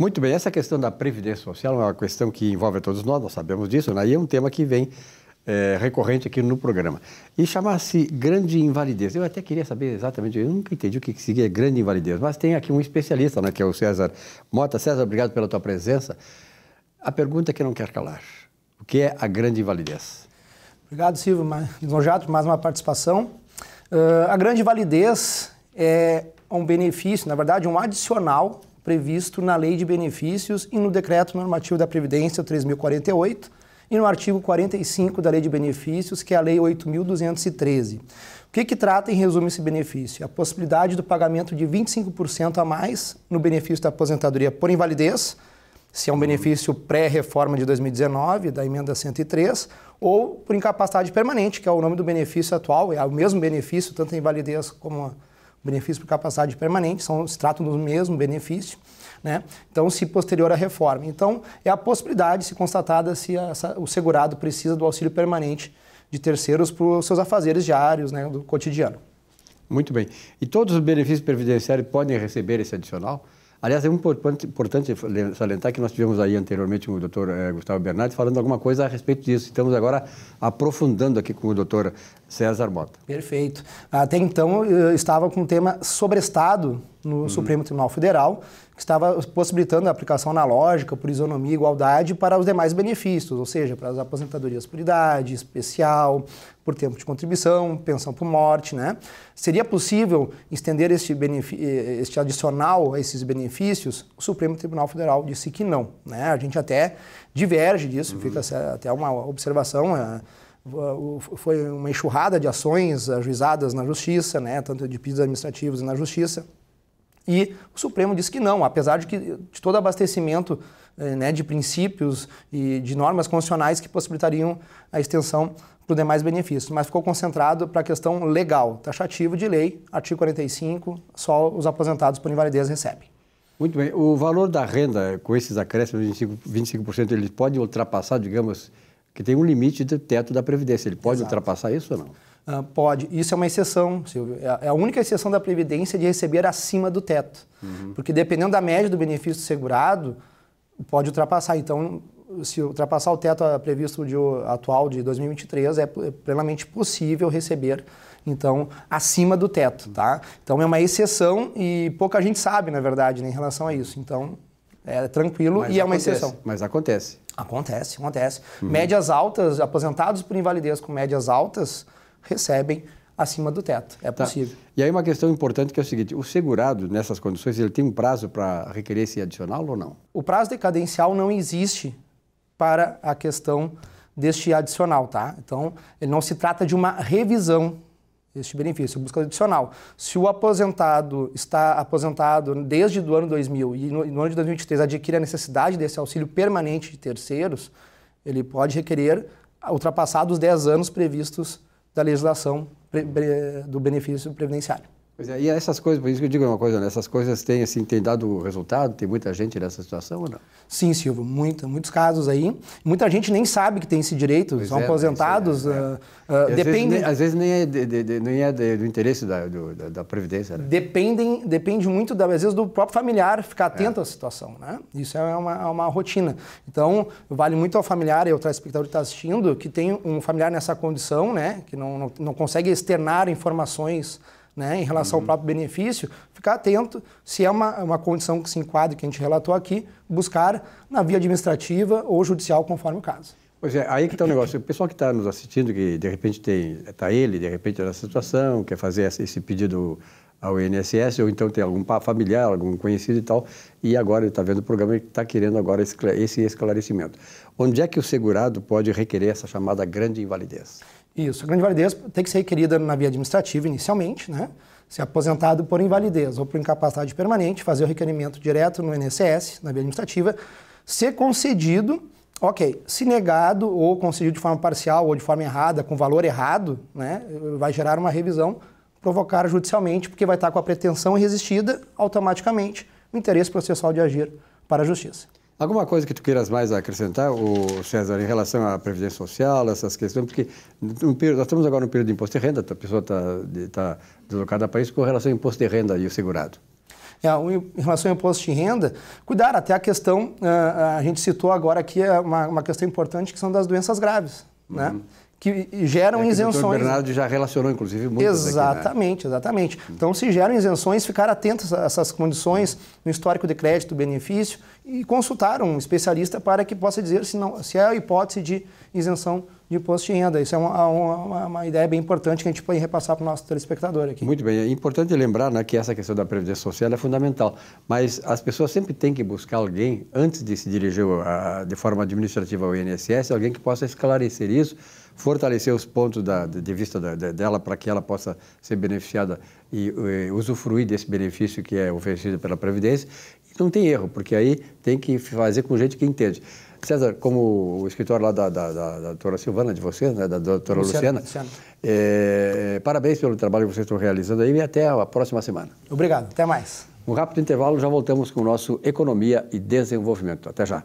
Muito bem, essa questão da Previdência Social é uma questão que envolve a todos nós, nós sabemos disso, né? e é um tema que vem é, recorrente aqui no programa. E chamar-se grande invalidez. Eu até queria saber exatamente, eu nunca entendi o que seria grande invalidez, mas tem aqui um especialista, né, que é o César Mota. César, obrigado pela tua presença. A pergunta que não quer calar: o que é a grande invalidez? Obrigado, Silvio, por mais uma participação. Uh, a grande invalidez é um benefício, na verdade, um adicional previsto na Lei de Benefícios e no Decreto Normativo da Previdência 3048 e no artigo 45 da Lei de Benefícios, que é a Lei 8.213. O que, que trata em resumo esse benefício? A possibilidade do pagamento de 25% a mais no benefício da aposentadoria por invalidez, se é um benefício pré-reforma de 2019, da emenda 103, ou por incapacidade permanente, que é o nome do benefício atual, é o mesmo benefício, tanto a invalidez como o benefício por capacidade permanente, são, se tratam do mesmo benefício. Né? Então, se posterior à reforma. Então, é a possibilidade, se constatada, se essa, o segurado precisa do auxílio permanente de terceiros para os seus afazeres diários, né, do cotidiano. Muito bem. E todos os benefícios previdenciários podem receber esse adicional? Aliás, é importante, importante salientar que nós tivemos aí anteriormente o doutor eh, Gustavo Bernardes falando alguma coisa a respeito disso. Estamos agora aprofundando aqui com o doutor César Mota. Perfeito. Até então, eu estava com o tema sobrestado no uhum. Supremo Tribunal Federal, que estava possibilitando a aplicação analógica por isonomia e igualdade para os demais benefícios, ou seja, para as aposentadorias por idade, especial, por tempo de contribuição, pensão por morte, né? Seria possível estender este, este adicional a esses benefícios? O Supremo Tribunal Federal disse que não, né? A gente até diverge disso, uhum. fica até uma observação, é, foi uma enxurrada de ações ajuizadas na Justiça, né? Tanto de pedidos administrativos e na Justiça, e o Supremo disse que não, apesar de que de todo abastecimento eh, né, de princípios e de normas constitucionais que possibilitariam a extensão para os demais benefícios, mas ficou concentrado para a questão legal, taxativo de lei, artigo 45, só os aposentados por invalidez recebem. Muito bem. O valor da renda, com esses acréscimos de 25%, 25% ele pode ultrapassar, digamos, que tem um limite do teto da Previdência. Ele pode Exato. ultrapassar isso ou não? Uh, pode. Isso é uma exceção, Silvio. É, é a única exceção da Previdência de receber acima do teto. Uhum. Porque dependendo da média do benefício segurado, pode ultrapassar. Então, se ultrapassar o teto previsto de, atual de 2023, é plenamente possível receber então acima do teto, tá? Então é uma exceção e pouca gente sabe, na verdade, né, em relação a isso. Então é tranquilo mas e é uma exceção. Mas acontece. Acontece, acontece. Uhum. Médias altas, aposentados por invalidez com médias altas, recebem acima do teto. É tá. possível. E aí uma questão importante que é o seguinte, o segurado, nessas condições, ele tem um prazo para requerer esse adicional ou não? O prazo decadencial não existe para a questão deste adicional, tá? Então, ele não se trata de uma revisão deste benefício, busca adicional. Se o aposentado está aposentado desde o ano 2000 e no, no ano de 2023 adquire a necessidade desse auxílio permanente de terceiros, ele pode requerer ultrapassados os 10 anos previstos da legislação do benefício previdenciário. Pois é, e essas coisas, por isso que eu digo uma coisa, né? essas coisas têm, assim, têm dado resultado? Tem muita gente nessa situação ou não? Sim, Silvio, muita, muitos casos aí. Muita gente nem sabe que tem esse direito, pois são é, aposentados. É, uh, uh, depende... Às, às vezes, nem é, de, de, de, nem é do interesse da, do, da, da, Previdência. Né? Dependem, depende muito, da, às vezes, do próprio familiar ficar atento é. à situação. Né? Isso é uma, é uma rotina. Então, vale muito ao familiar e ao telespectador que está assistindo que tem um familiar nessa condição, né? que não, não, não consegue externar informações né, em relação uhum. ao próprio benefício, ficar atento se é uma, uma condição que se enquadra, que a gente relatou aqui, buscar na via administrativa ou judicial, conforme o caso. Pois é, aí que está o negócio. O pessoal que está nos assistindo, que de repente tem, está ele, de repente nessa situação, quer fazer esse pedido ao INSS, ou então tem algum familiar, algum conhecido e tal, e agora ele está vendo o programa e está querendo agora esse esclarecimento. Onde é que o segurado pode requerer essa chamada grande invalidez? Isso. A grande invalidez tem que ser requerida na via administrativa inicialmente, né? Ser aposentado por invalidez ou por incapacidade permanente, fazer o requerimento direto no INSS, na via administrativa, ser concedido, ok, se negado ou concedido de forma parcial ou de forma errada, com valor errado, né? Vai gerar uma revisão, provocar judicialmente, porque vai estar com a pretensão resistida automaticamente o interesse processual de agir para a justiça. Alguma coisa que tu queiras mais acrescentar, o César, em relação à Previdência Social, essas questões? Porque período, nós estamos agora no período de imposto de renda, a pessoa está tá deslocada para isso com relação ao imposto de renda e o segurado. É, em relação ao imposto de renda, cuidar até a questão, ah, a gente citou agora aqui uma, uma questão importante que são das doenças graves, né? Que geram é que isenções. O Bernardo já relacionou, inclusive, muito Exatamente, aqui, né? exatamente. Então, se geram isenções, ficar atentos a essas condições no histórico de crédito, benefício e consultar um especialista para que possa dizer se, não, se é a hipótese de isenção de imposto de renda. Isso é uma, uma, uma, ideia bem importante que a gente pode repassar para o nosso telespectador aqui. Muito bem. É importante lembrar né, que essa questão da Previdência Social é fundamental, mas as pessoas sempre têm que buscar alguém, antes de se dirigir a, de forma administrativa ao INSS, alguém que possa esclarecer isso, fortalecer os pontos da, de vista da, dela para que ela possa ser beneficiada e, e usufruir desse benefício que é oferecido pela Previdência. E não tem erro, porque aí tem que fazer com gente que entende. César, como o escritório lá da, da, da, da doutora Silvana, de vocês, né, da doutora Luciana, Luciana é, parabéns pelo trabalho que vocês estão realizando aí e até a próxima semana. Obrigado, até mais. Um rápido intervalo, já voltamos com o nosso Economia e Desenvolvimento. Até já.